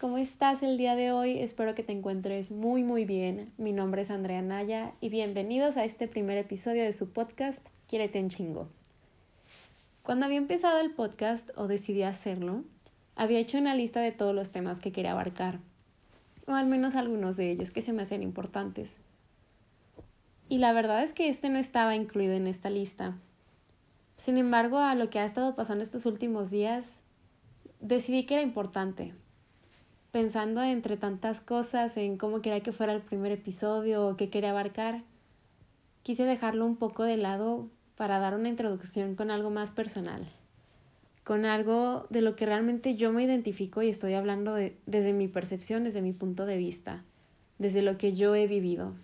¿cómo estás el día de hoy? Espero que te encuentres muy muy bien. Mi nombre es Andrea Naya y bienvenidos a este primer episodio de su podcast Quiérete en chingo. Cuando había empezado el podcast o decidí hacerlo, había hecho una lista de todos los temas que quería abarcar, o al menos algunos de ellos que se me hacían importantes. Y la verdad es que este no estaba incluido en esta lista. Sin embargo, a lo que ha estado pasando estos últimos días, decidí que era importante. Pensando entre tantas cosas en cómo quería que fuera el primer episodio o qué quería abarcar, quise dejarlo un poco de lado para dar una introducción con algo más personal, con algo de lo que realmente yo me identifico y estoy hablando desde mi percepción, desde mi punto de vista, desde lo que yo he vivido.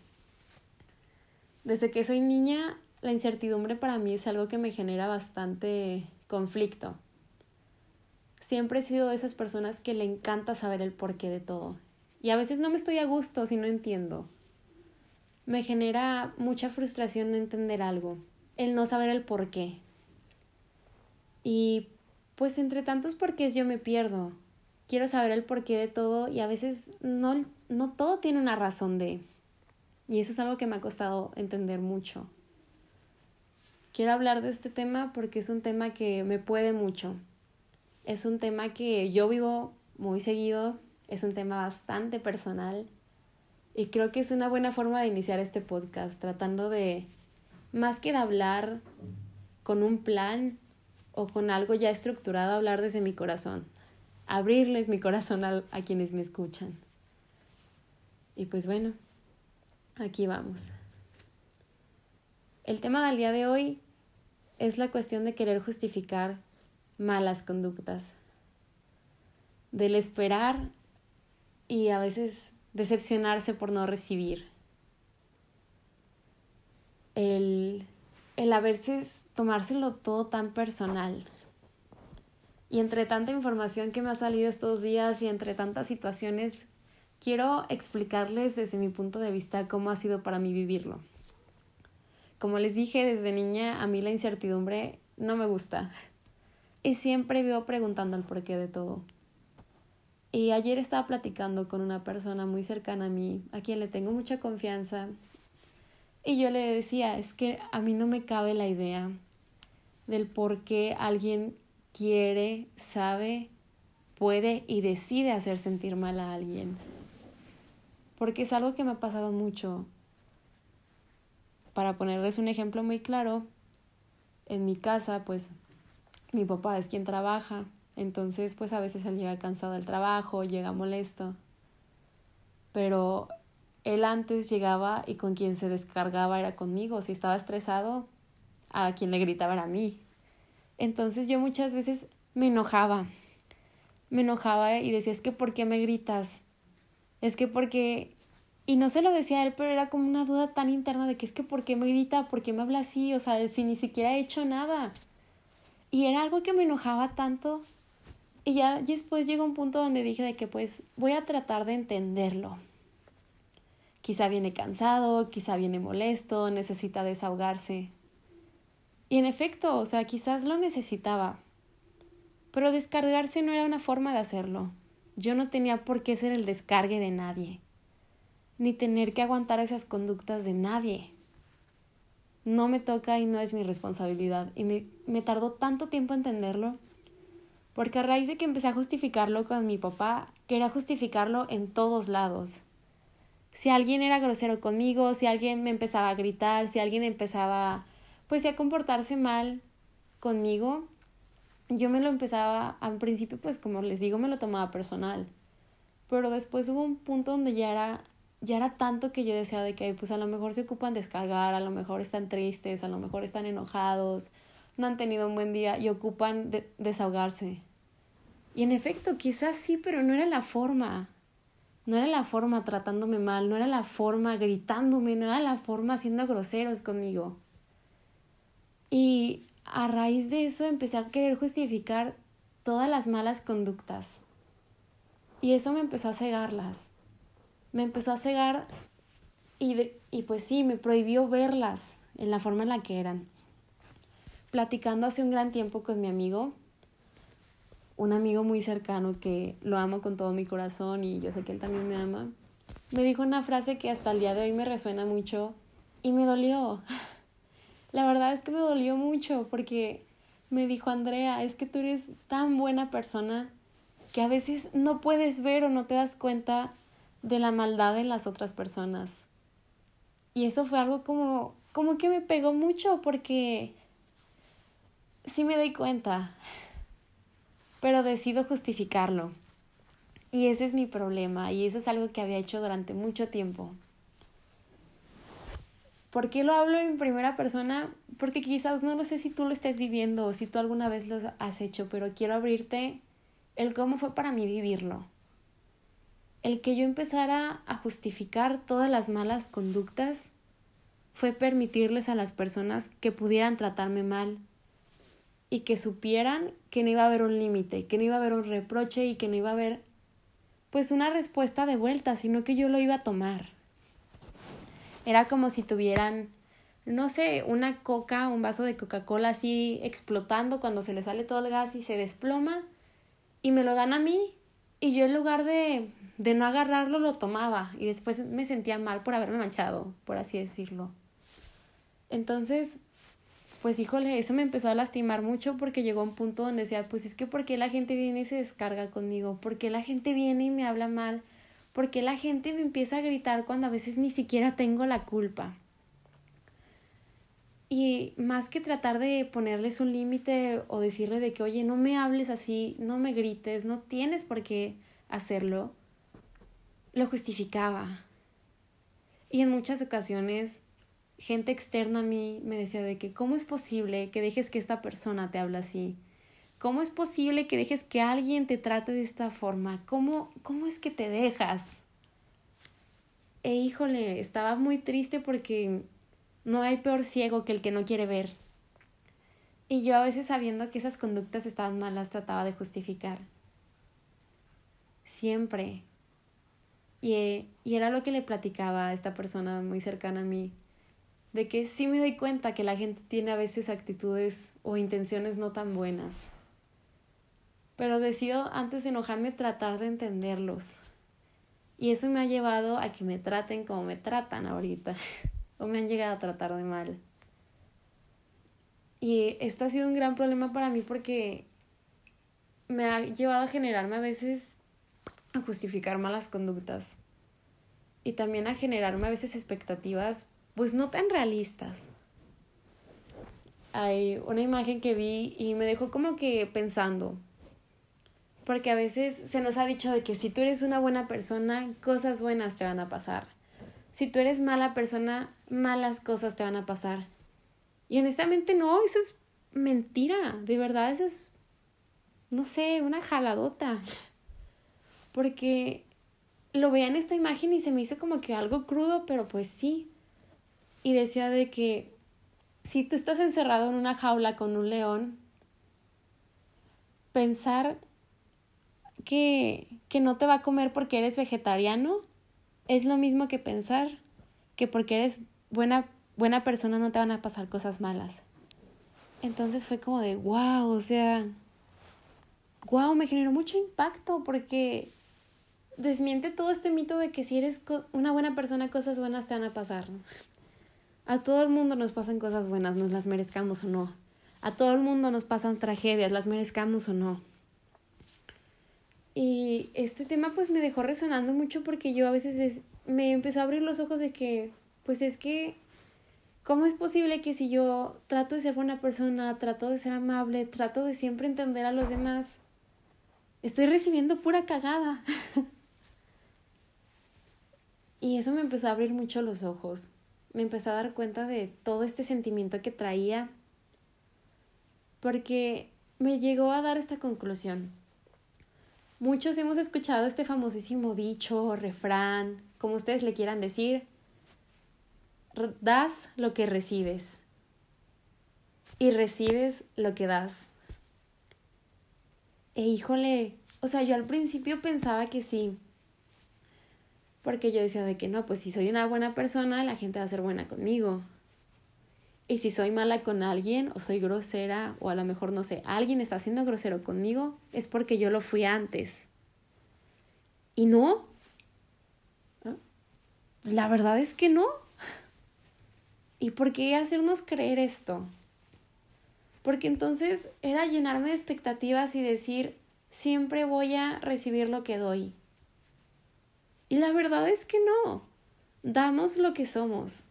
Desde que soy niña, la incertidumbre para mí es algo que me genera bastante conflicto. Siempre he sido de esas personas que le encanta saber el porqué de todo. Y a veces no me estoy a gusto si no entiendo. Me genera mucha frustración no entender algo, el no saber el porqué. Y pues entre tantos porqués yo me pierdo. Quiero saber el porqué de todo y a veces no, no todo tiene una razón de. Y eso es algo que me ha costado entender mucho. Quiero hablar de este tema porque es un tema que me puede mucho. Es un tema que yo vivo muy seguido, es un tema bastante personal y creo que es una buena forma de iniciar este podcast, tratando de, más que de hablar con un plan o con algo ya estructurado, hablar desde mi corazón, abrirles mi corazón a, a quienes me escuchan. Y pues bueno, Aquí vamos. El tema del día de hoy es la cuestión de querer justificar malas conductas, del esperar y a veces decepcionarse por no recibir, el, el a tomárselo todo tan personal. Y entre tanta información que me ha salido estos días y entre tantas situaciones quiero explicarles desde mi punto de vista cómo ha sido para mí vivirlo. Como les dije desde niña, a mí la incertidumbre no me gusta. Y siempre vivo preguntando el porqué de todo. Y ayer estaba platicando con una persona muy cercana a mí, a quien le tengo mucha confianza. Y yo le decía, es que a mí no me cabe la idea del por qué alguien quiere, sabe, puede y decide hacer sentir mal a alguien porque es algo que me ha pasado mucho. Para ponerles un ejemplo muy claro, en mi casa, pues mi papá es quien trabaja, entonces pues a veces él llega cansado del trabajo, llega molesto, pero él antes llegaba y con quien se descargaba era conmigo, si estaba estresado, a quien le gritaba era a mí. Entonces yo muchas veces me enojaba, me enojaba y decía, es que ¿por qué me gritas? es que porque, y no se lo decía a él, pero era como una duda tan interna de que es que ¿por qué me grita? ¿Por qué me habla así? O sea, si ni siquiera he hecho nada. Y era algo que me enojaba tanto. Y ya después llegó un punto donde dije de que pues voy a tratar de entenderlo. Quizá viene cansado, quizá viene molesto, necesita desahogarse. Y en efecto, o sea, quizás lo necesitaba. Pero descargarse no era una forma de hacerlo. Yo no tenía por qué ser el descargue de nadie, ni tener que aguantar esas conductas de nadie. No me toca y no es mi responsabilidad. Y me, me tardó tanto tiempo entenderlo, porque a raíz de que empecé a justificarlo con mi papá, quería justificarlo en todos lados. Si alguien era grosero conmigo, si alguien me empezaba a gritar, si alguien empezaba pues a comportarse mal conmigo, yo me lo empezaba, al principio pues como les digo, me lo tomaba personal, pero después hubo un punto donde ya era, ya era tanto que yo decía de que pues a lo mejor se ocupan descargar, a lo mejor están tristes, a lo mejor están enojados, no han tenido un buen día y ocupan desahogarse. Y en efecto, quizás sí, pero no era la forma. No era la forma tratándome mal, no era la forma gritándome, no era la forma siendo groseros conmigo. Y a raíz de eso empecé a querer justificar todas las malas conductas. Y eso me empezó a cegarlas. Me empezó a cegar y, y pues sí, me prohibió verlas en la forma en la que eran. Platicando hace un gran tiempo con mi amigo, un amigo muy cercano que lo amo con todo mi corazón y yo sé que él también me ama, me dijo una frase que hasta el día de hoy me resuena mucho y me dolió. La verdad es que me dolió mucho porque me dijo Andrea, es que tú eres tan buena persona que a veces no puedes ver o no te das cuenta de la maldad en las otras personas. Y eso fue algo como, como que me pegó mucho porque sí me doy cuenta, pero decido justificarlo. Y ese es mi problema y eso es algo que había hecho durante mucho tiempo. ¿Por qué lo hablo en primera persona? Porque quizás no lo sé si tú lo estés viviendo o si tú alguna vez lo has hecho, pero quiero abrirte el cómo fue para mí vivirlo. El que yo empezara a justificar todas las malas conductas fue permitirles a las personas que pudieran tratarme mal y que supieran que no iba a haber un límite, que no iba a haber un reproche y que no iba a haber pues una respuesta de vuelta, sino que yo lo iba a tomar. Era como si tuvieran, no sé, una coca, un vaso de Coca-Cola así explotando cuando se le sale todo el gas y se desploma y me lo dan a mí y yo en lugar de, de no agarrarlo lo tomaba y después me sentía mal por haberme manchado, por así decirlo. Entonces, pues híjole, eso me empezó a lastimar mucho porque llegó un punto donde decía, pues es que ¿por qué la gente viene y se descarga conmigo? ¿Por qué la gente viene y me habla mal? ¿Por qué la gente me empieza a gritar cuando a veces ni siquiera tengo la culpa? Y más que tratar de ponerles un límite o decirle de que, oye, no me hables así, no me grites, no tienes por qué hacerlo, lo justificaba. Y en muchas ocasiones, gente externa a mí me decía de que, ¿cómo es posible que dejes que esta persona te hable así? ¿Cómo es posible que dejes que alguien te trate de esta forma? ¿Cómo, cómo es que te dejas? E híjole, estaba muy triste porque no hay peor ciego que el que no quiere ver. Y yo a veces sabiendo que esas conductas estaban malas trataba de justificar. Siempre. Y, y era lo que le platicaba a esta persona muy cercana a mí. De que sí me doy cuenta que la gente tiene a veces actitudes o intenciones no tan buenas. Pero decido antes de enojarme tratar de entenderlos. Y eso me ha llevado a que me traten como me tratan ahorita. o me han llegado a tratar de mal. Y esto ha sido un gran problema para mí porque me ha llevado a generarme a veces a justificar malas conductas y también a generarme a veces expectativas pues no tan realistas. Hay una imagen que vi y me dejó como que pensando, porque a veces se nos ha dicho de que si tú eres una buena persona, cosas buenas te van a pasar si tú eres mala persona, malas cosas te van a pasar. Y honestamente no, eso es mentira, de verdad, eso es, no sé, una jaladota. Porque lo veía en esta imagen y se me hizo como que algo crudo, pero pues sí. Y decía de que si tú estás encerrado en una jaula con un león, pensar que, que no te va a comer porque eres vegetariano es lo mismo que pensar que porque eres buena, buena persona no te van a pasar cosas malas. Entonces fue como de, wow, o sea, wow, me generó mucho impacto porque desmiente todo este mito de que si eres una buena persona, cosas buenas te van a pasar. A todo el mundo nos pasan cosas buenas, nos las merezcamos o no. A todo el mundo nos pasan tragedias, las merezcamos o no. Y este tema pues me dejó resonando mucho porque yo a veces me empezó a abrir los ojos de que pues es que ¿cómo es posible que si yo trato de ser buena persona, trato de ser amable, trato de siempre entender a los demás, estoy recibiendo pura cagada? y eso me empezó a abrir mucho los ojos. Me empecé a dar cuenta de todo este sentimiento que traía porque me llegó a dar esta conclusión Muchos hemos escuchado este famosísimo dicho refrán, como ustedes le quieran decir, das lo que recibes y recibes lo que das. E híjole, o sea, yo al principio pensaba que sí, porque yo decía de que no, pues si soy una buena persona, la gente va a ser buena conmigo. Y si soy mala con alguien o soy grosera o a lo mejor no sé, alguien está siendo grosero conmigo, es porque yo lo fui antes. Y no. La verdad es que no. ¿Y por qué hacernos creer esto? Porque entonces era llenarme de expectativas y decir, siempre voy a recibir lo que doy. Y la verdad es que no. Damos lo que somos.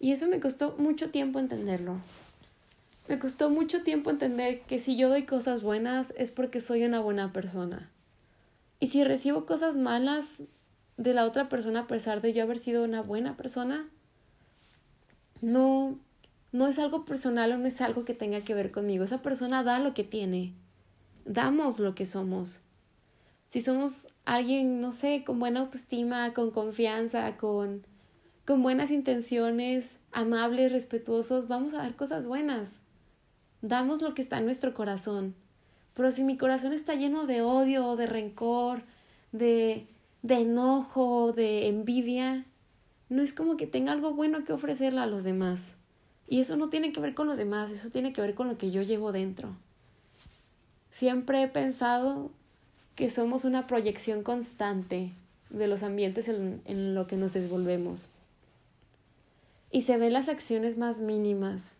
Y eso me costó mucho tiempo entenderlo. Me costó mucho tiempo entender que si yo doy cosas buenas es porque soy una buena persona. Y si recibo cosas malas de la otra persona a pesar de yo haber sido una buena persona, no, no es algo personal o no es algo que tenga que ver conmigo. Esa persona da lo que tiene. Damos lo que somos. Si somos alguien, no sé, con buena autoestima, con confianza, con, con buenas intenciones, amables, respetuosos, vamos a dar cosas buenas. Damos lo que está en nuestro corazón. Pero si mi corazón está lleno de odio, de rencor, de, de enojo, de envidia, no es como que tenga algo bueno que ofrecerle a los demás. Y eso no tiene que ver con los demás, eso tiene que ver con lo que yo llevo dentro. Siempre he pensado que somos una proyección constante de los ambientes en, en lo que nos desenvolvemos. Y se ven las acciones más mínimas.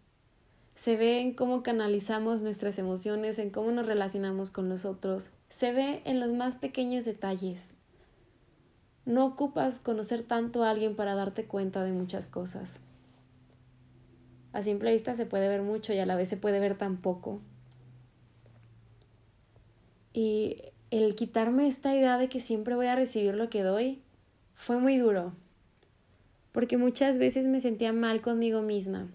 Se ve en cómo canalizamos nuestras emociones, en cómo nos relacionamos con los otros. Se ve en los más pequeños detalles. No ocupas conocer tanto a alguien para darte cuenta de muchas cosas. A simple vista se puede ver mucho y a la vez se puede ver tan poco. Y el quitarme esta idea de que siempre voy a recibir lo que doy fue muy duro, porque muchas veces me sentía mal conmigo misma,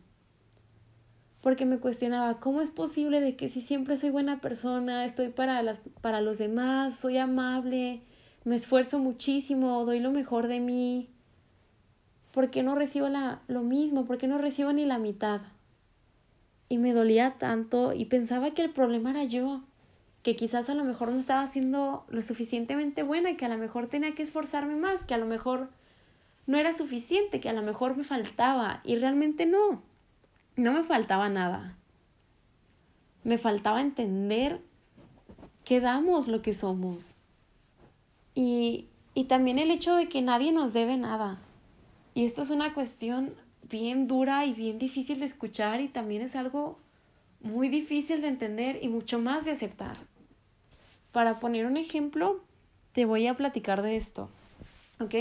porque me cuestionaba cómo es posible de que si siempre soy buena persona, estoy para, las, para los demás, soy amable, me esfuerzo muchísimo, doy lo mejor de mí. ¿Por qué no recibo la, lo mismo? ¿Por qué no recibo ni la mitad? Y me dolía tanto y pensaba que el problema era yo, que quizás a lo mejor no estaba siendo lo suficientemente buena, que a lo mejor tenía que esforzarme más, que a lo mejor no era suficiente, que a lo mejor me faltaba. Y realmente no, no me faltaba nada. Me faltaba entender que damos lo que somos y, y también el hecho de que nadie nos debe nada. Y esto es una cuestión bien dura y bien difícil de escuchar y también es algo muy difícil de entender y mucho más de aceptar. Para poner un ejemplo, te voy a platicar de esto, ¿ok?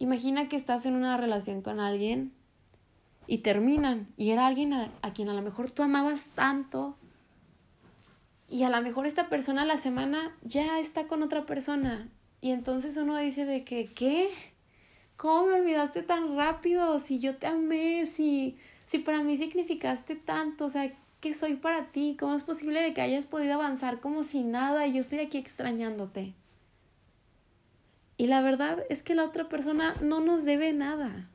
Imagina que estás en una relación con alguien y terminan y era alguien a, quien a lo mejor tú amabas tanto y a lo mejor esta persona a la semana ya está con otra persona. Y entonces uno dice de que, ¿qué? ¿Cómo me olvidaste tan rápido? Si yo te amé, si, si para mí significaste tanto, o sea, ¿qué soy para ti? ¿Cómo es posible de que hayas podido avanzar como si nada y yo estoy aquí extrañándote? Y la verdad es que la otra persona no nos debe nada.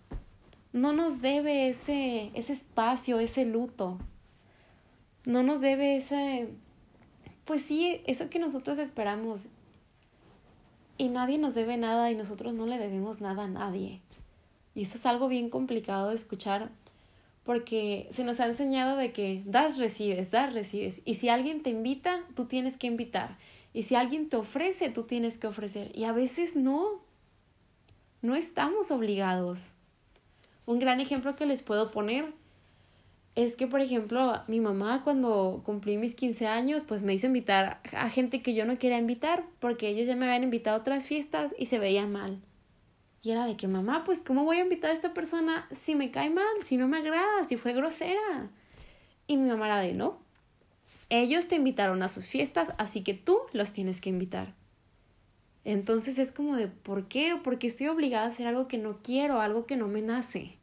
No nos debe ese, ese espacio, ese luto. No nos debe ese, pues sí, eso que nosotros esperamos. Y nadie nos debe nada y nosotros no le debemos nada a nadie. Y eso es algo bien complicado de escuchar porque se nos ha enseñado de que das, recibes, das, recibes. Y si alguien te invita, tú tienes que invitar. Y si alguien te ofrece, tú tienes que ofrecer. Y a veces no. No estamos obligados. Un gran ejemplo que les puedo poner es que, por ejemplo, mi mamá cuando cumplí mis 15 años, pues me hizo invitar a gente que yo no quería invitar, porque ellos ya me habían invitado a otras fiestas y se veía mal. Y era de que, mamá, pues, ¿cómo voy a invitar a esta persona si me cae mal, si no me agrada, si fue grosera? Y mi mamá era de, no. Ellos te invitaron a sus fiestas, así que tú los tienes que invitar. Entonces es como de, ¿por qué? Porque estoy obligada a hacer algo que no quiero, algo que no me nace.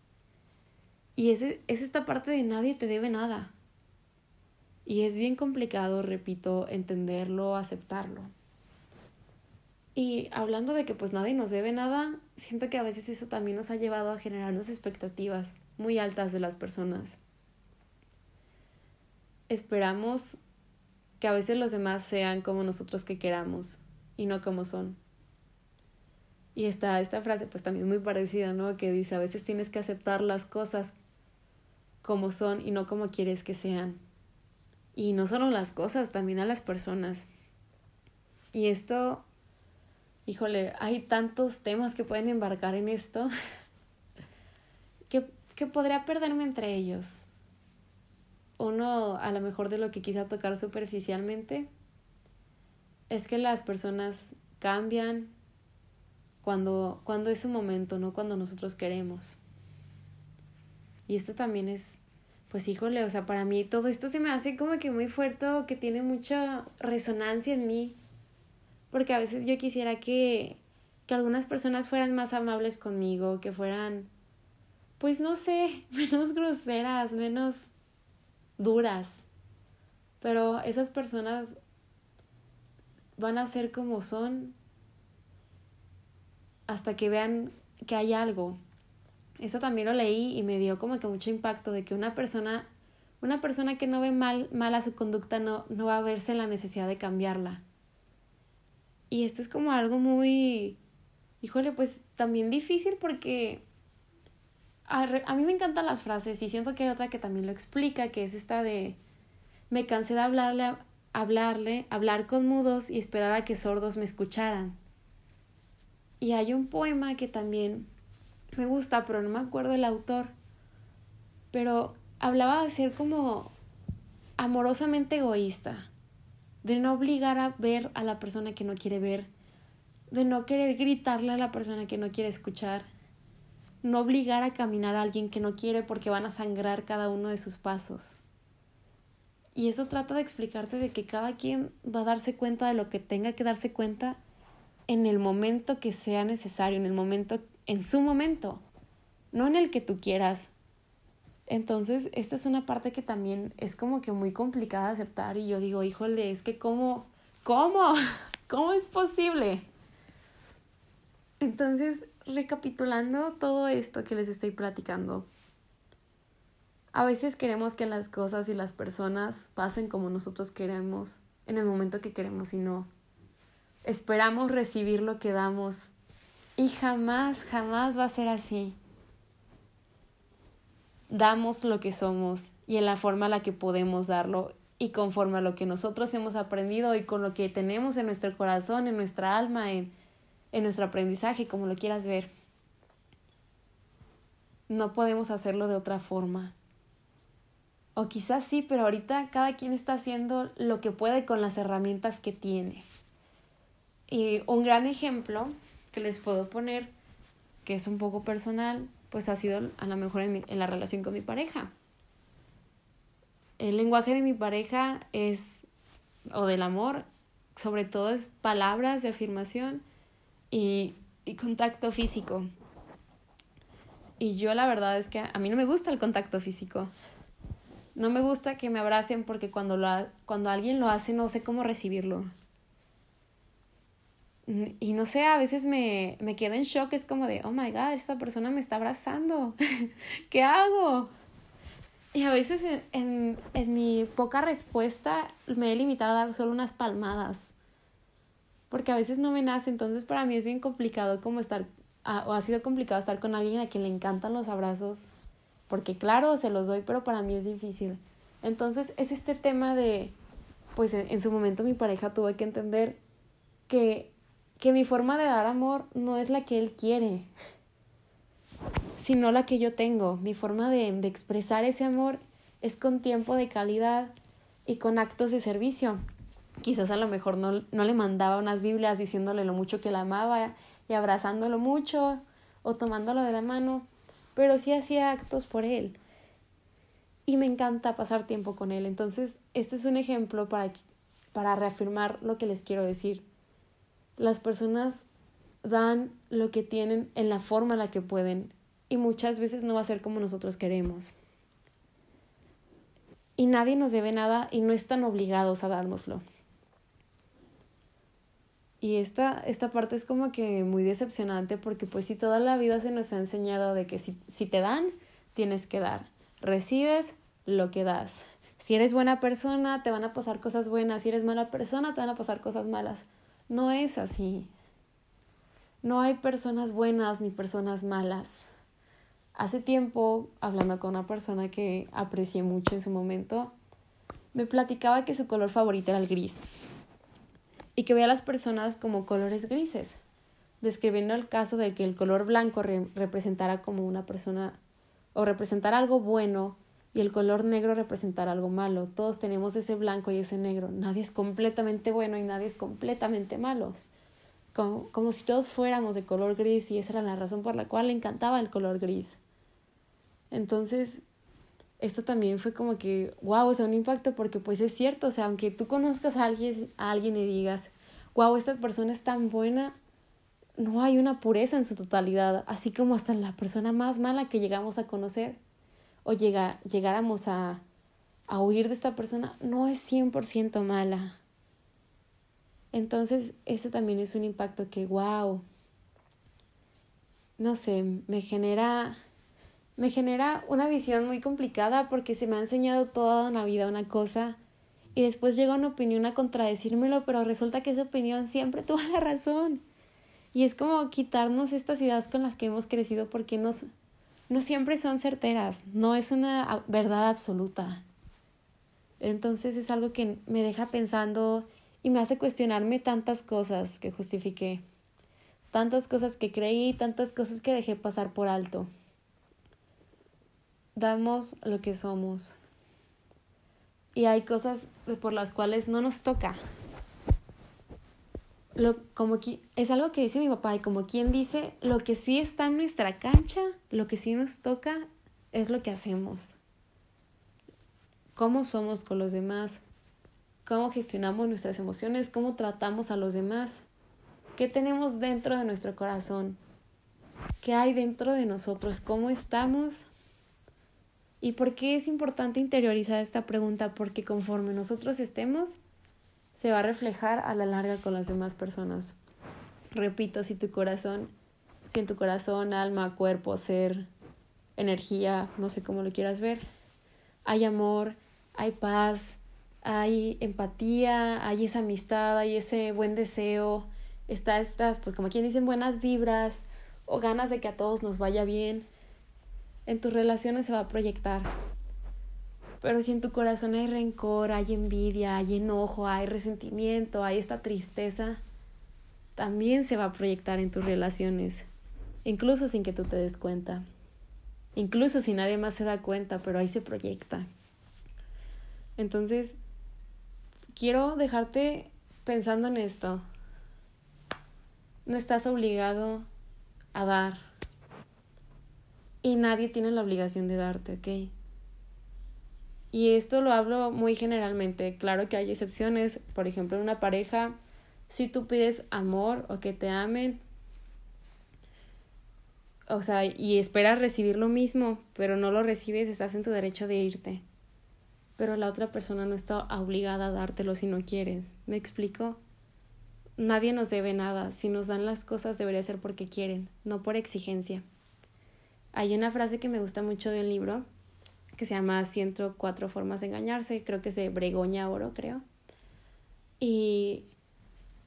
Y es, es esta parte de nadie te debe nada. Y es bien complicado, repito, entenderlo, aceptarlo. Y hablando de que pues nadie nos debe nada, siento que a veces eso también nos ha llevado a generarnos expectativas muy altas de las personas. Esperamos que a veces los demás sean como nosotros que queramos y no como son. Y está esta frase pues también muy parecida, ¿no? Que dice, a veces tienes que aceptar las cosas como son y no como quieres que sean. Y no solo las cosas, también a las personas. Y esto, híjole, hay tantos temas que pueden embarcar en esto que, que podría perderme entre ellos. Uno, a lo mejor de lo que quise tocar superficialmente, es que las personas cambian cuando, cuando es su momento, no cuando nosotros queremos. Y esto también es, pues híjole, o sea, para mí todo esto se me hace como que muy fuerte, que tiene mucha resonancia en mí. Porque a veces yo quisiera que, que algunas personas fueran más amables conmigo, que fueran, pues no sé, menos groseras, menos duras. Pero esas personas van a ser como son hasta que vean que hay algo. Eso también lo leí y me dio como que mucho impacto de que una persona, una persona que no ve mal, mal a su conducta no, no va a verse en la necesidad de cambiarla. Y esto es como algo muy, híjole, pues también difícil porque a, a mí me encantan las frases y siento que hay otra que también lo explica, que es esta de, me cansé de hablarle, hablarle, hablar con mudos y esperar a que sordos me escucharan. Y hay un poema que también me gusta, pero no me acuerdo el autor. Pero hablaba de ser como amorosamente egoísta, de no obligar a ver a la persona que no quiere ver, de no querer gritarle a la persona que no quiere escuchar, no obligar a caminar a alguien que no quiere porque van a sangrar cada uno de sus pasos. Y eso trata de explicarte de que cada quien va a darse cuenta de lo que tenga que darse cuenta en el momento que sea necesario, en el momento, en su momento, no en el que tú quieras. Entonces, esta es una parte que también es como que muy complicada de aceptar y yo digo, híjole, es que cómo, cómo, cómo es posible. Entonces, recapitulando todo esto que les estoy platicando, a veces queremos que las cosas y las personas pasen como nosotros queremos, en el momento que queremos y no esperamos recibir lo que damos y jamás, jamás va a ser así. Damos lo que somos y en la forma en la que podemos darlo y conforme a lo que nosotros hemos aprendido y con lo que tenemos en nuestro corazón, en nuestra alma, en, en nuestro aprendizaje, como lo quieras ver. No podemos hacerlo de otra forma. O quizás sí, pero ahorita cada quien está haciendo lo que puede con las herramientas que tiene. Y un gran ejemplo que les puedo poner, que es un poco personal, pues ha sido a lo mejor en, en la relación con mi pareja. El lenguaje de mi pareja es, o del amor, sobre todo es palabras de afirmación y, y contacto físico. Y yo la verdad es que a mí no me gusta el contacto físico. No me gusta que me abracen porque cuando, lo, cuando alguien lo hace no sé cómo recibirlo. Y no sé, a veces me, me quedo en shock, es como de, oh my god, esta persona me está abrazando, ¿qué hago? Y a veces en, en, en, mi poca respuesta me he limitado a dar solo unas palmadas, porque a veces no me nace, entonces para mí es bien complicado como estar, o ha sido complicado estar con alguien a quien le encantan los abrazos, porque claro, se los doy, pero para mí es difícil. Entonces es este tema de, pues en, en su momento mi pareja tuvo que entender que que mi forma de dar amor no es la que él quiere, sino la que yo tengo. Mi forma de, de expresar ese amor es con tiempo de calidad y con actos de servicio. Quizás a lo mejor no, no le mandaba unas Biblias diciéndole lo mucho que la amaba y abrazándolo mucho o tomándolo de la mano, pero sí hacía actos por él. Y me encanta pasar tiempo con él. Entonces, este es un ejemplo para, para reafirmar lo que les quiero decir. Las personas dan lo que tienen en la forma en la que pueden y muchas veces no va a ser como nosotros queremos. Y nadie nos debe nada y no están obligados a dárnoslo. Y esta, esta parte es como que muy decepcionante porque pues si toda la vida se nos ha enseñado de que si, si te dan, tienes que dar. Recibes lo que das. Si eres buena persona, te van a pasar cosas buenas. Si eres mala persona, te van a pasar cosas malas. No es así. No hay personas buenas ni personas malas. hace tiempo, hablando con una persona que aprecié mucho en su momento, me platicaba que su color favorito era el gris y que veía a las personas como colores grises, describiendo el caso de que el color blanco representara como una persona o representara algo bueno y el color negro representara algo malo. Todos tenemos ese blanco y ese negro. Nadie es completamente bueno y nadie es completamente malo. Como, como si todos fuéramos de color gris y esa era la razón por la cual le encantaba el color gris. Entonces, esto también fue como que, wow, o sea, un impacto porque pues es cierto, o sea, aunque tú conozcas a alguien, a alguien y digas, wow, esta persona es tan buena, no hay una pureza en su totalidad, así como hasta la persona más mala que llegamos a conocer o llega, llegáramos a, a huir de esta persona, no es 100% mala. Entonces, eso también es un impacto que, wow, no sé, me genera, me genera una visión muy complicada porque se me ha enseñado toda la vida una cosa y después llega una opinión a contradecírmelo, pero resulta que esa opinión siempre tuvo la razón. Y es como quitarnos estas ideas con las que hemos crecido porque nos, no siempre son certeras, no es una verdad absoluta. Entonces es algo que me deja pensando y me hace cuestionarme tantas cosas que justifiqué, tantas cosas que creí, tantas cosas que dejé pasar por alto. Damos lo que somos. Y hay cosas por las cuales no nos toca. Lo, como es algo que dice mi papá y como quien dice, lo que sí está en nuestra cancha, lo que sí nos toca es lo que hacemos. Cómo somos con los demás, cómo gestionamos nuestras emociones, cómo tratamos a los demás, qué tenemos dentro de nuestro corazón, qué hay dentro de nosotros, cómo estamos. ¿Y por qué es importante interiorizar esta pregunta? Porque conforme nosotros estemos, se va a reflejar a la larga con las demás personas. Repito, si tu corazón, si en tu corazón, alma, cuerpo, ser, energía, no sé cómo lo quieras ver, hay amor, hay paz, hay empatía, hay esa amistad, hay ese buen deseo, está estas, pues como quien dicen, buenas vibras o ganas de que a todos nos vaya bien, en tus relaciones se va a proyectar. Pero si en tu corazón hay rencor, hay envidia, hay enojo, hay resentimiento, hay esta tristeza, también se va a proyectar en tus relaciones, incluso sin que tú te des cuenta, incluso si nadie más se da cuenta, pero ahí se proyecta. Entonces, quiero dejarte pensando en esto. No estás obligado a dar. Y nadie tiene la obligación de darte, ¿ok? Y esto lo hablo muy generalmente. Claro que hay excepciones. Por ejemplo, en una pareja, si tú pides amor o que te amen, o sea, y esperas recibir lo mismo, pero no lo recibes, estás en tu derecho de irte. Pero la otra persona no está obligada a dártelo si no quieres. ¿Me explico? Nadie nos debe nada. Si nos dan las cosas debería ser porque quieren, no por exigencia. Hay una frase que me gusta mucho del libro que se llama 104 formas de engañarse, creo que es de Bregoña Oro, creo. Y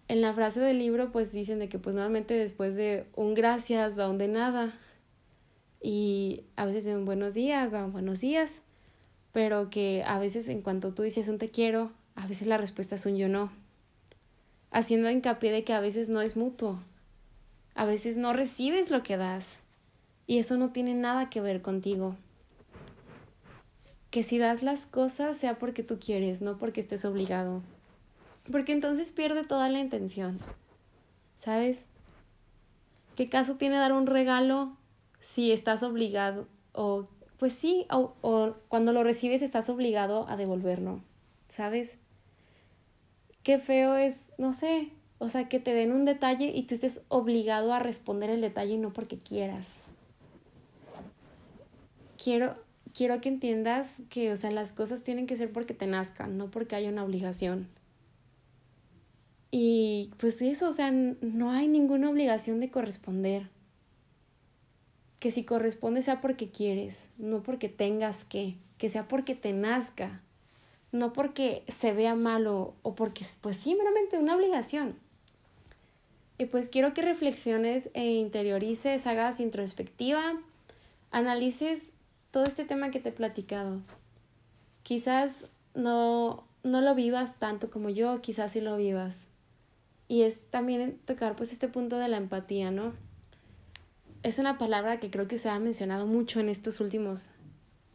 en la frase del libro pues dicen de que pues normalmente después de un gracias va un de nada y a veces un buenos días va un buenos días, pero que a veces en cuanto tú dices un te quiero, a veces la respuesta es un yo no, haciendo hincapié de que a veces no es mutuo, a veces no recibes lo que das y eso no tiene nada que ver contigo que si das las cosas sea porque tú quieres, no porque estés obligado. Porque entonces pierde toda la intención. ¿Sabes? ¿Qué caso tiene dar un regalo si estás obligado? O, pues sí, o, o cuando lo recibes estás obligado a devolverlo. ¿Sabes? Qué feo es, no sé, o sea, que te den un detalle y tú estés obligado a responder el detalle y no porque quieras. Quiero, quiero que entiendas que, o sea, las cosas tienen que ser porque te nazcan, no porque haya una obligación. Y pues eso, o sea, no hay ninguna obligación de corresponder. Que si corresponde sea porque quieres, no porque tengas que, que sea porque te nazca, no porque se vea malo o porque, pues sí, una obligación. Y pues quiero que reflexiones e interiorices, hagas introspectiva analices todo este tema que te he platicado. Quizás no, no lo vivas tanto como yo, quizás sí lo vivas. Y es también tocar pues este punto de la empatía, ¿no? Es una palabra que creo que se ha mencionado mucho en estos últimos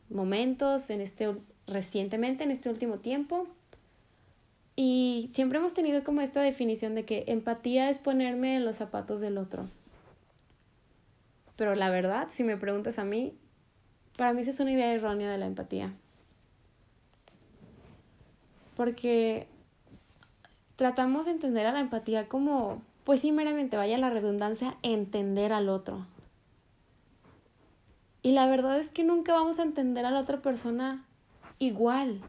momentos, en este recientemente, en este último tiempo. Y siempre hemos tenido como esta definición de que empatía es ponerme en los zapatos del otro. Pero la verdad, si me preguntas a mí, para mí esa es una idea errónea de la empatía. Porque tratamos de entender a la empatía como, pues sí, meramente, vaya la redundancia, entender al otro. Y la verdad es que nunca vamos a entender a la otra persona igual,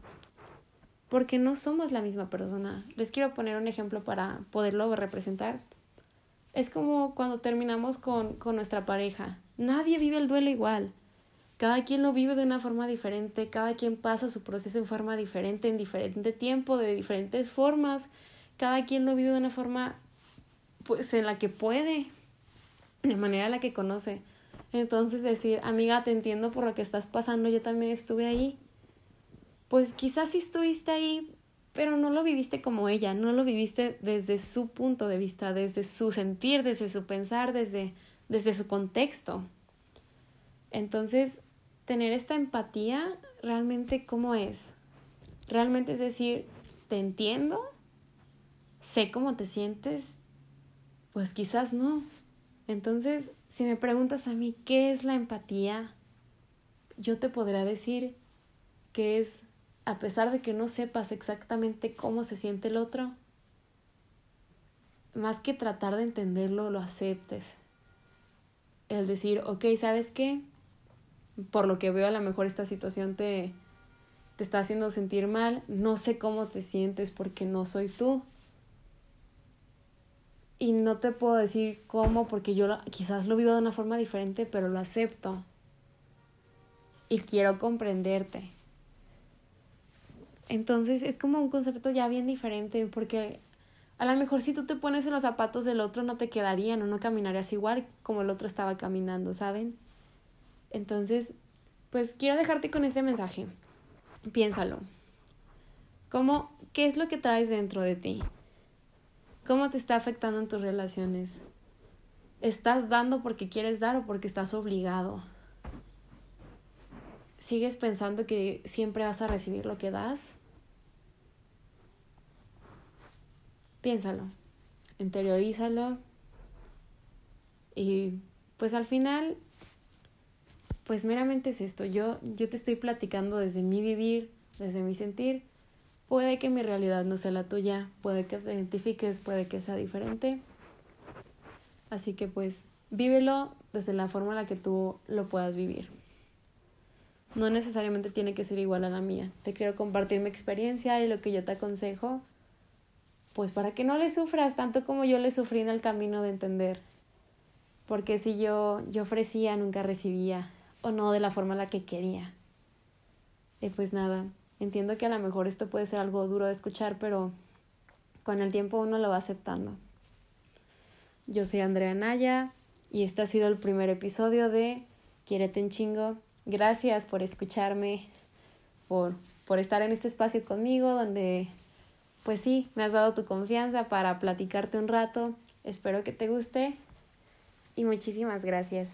porque no somos la misma persona. Les quiero poner un ejemplo para poderlo representar. Es como cuando terminamos con, con nuestra pareja. Nadie vive el duelo igual. Cada quien lo vive de una forma diferente, cada quien pasa su proceso en forma diferente, en diferente tiempo, de diferentes formas. Cada quien lo vive de una forma pues en la que puede, de manera en la que conoce. Entonces decir, amiga, te entiendo por lo que estás pasando, yo también estuve ahí. Pues quizás sí estuviste ahí, pero no lo viviste como ella, no lo viviste desde su punto de vista, desde su sentir, desde su pensar, desde, desde su contexto. Entonces, tener esta empatía, realmente, ¿cómo es? Realmente es decir, te entiendo, sé cómo te sientes, pues quizás no. Entonces, si me preguntas a mí qué es la empatía, yo te podré decir que es, a pesar de que no sepas exactamente cómo se siente el otro, más que tratar de entenderlo, lo aceptes. El decir, ok, ¿sabes qué? Por lo que veo a lo mejor esta situación te, te está haciendo sentir mal, no sé cómo te sientes porque no soy tú. Y no te puedo decir cómo porque yo quizás lo vivo de una forma diferente, pero lo acepto. Y quiero comprenderte. Entonces es como un concepto ya bien diferente porque a lo mejor si tú te pones en los zapatos del otro no te quedarían o no caminarías igual como el otro estaba caminando, ¿saben? Entonces, pues quiero dejarte con este mensaje. Piénsalo. ¿Cómo, ¿Qué es lo que traes dentro de ti? ¿Cómo te está afectando en tus relaciones? ¿Estás dando porque quieres dar o porque estás obligado? ¿Sigues pensando que siempre vas a recibir lo que das? Piénsalo, interiorízalo y pues al final pues meramente es esto, yo, yo te estoy platicando desde mi vivir, desde mi sentir, puede que mi realidad no sea la tuya, puede que te identifiques, puede que sea diferente, así que pues vívelo desde la forma en la que tú lo puedas vivir. No necesariamente tiene que ser igual a la mía. Te quiero compartir mi experiencia y lo que yo te aconsejo, pues para que no le sufras tanto como yo le sufrí en el camino de entender. Porque si yo, yo ofrecía, nunca recibía o no de la forma en la que quería. Y pues nada, entiendo que a lo mejor esto puede ser algo duro de escuchar, pero con el tiempo uno lo va aceptando. Yo soy Andrea Naya y este ha sido el primer episodio de Quiérete un chingo. Gracias por escucharme, por, por estar en este espacio conmigo donde, pues sí, me has dado tu confianza para platicarte un rato. Espero que te guste y muchísimas gracias.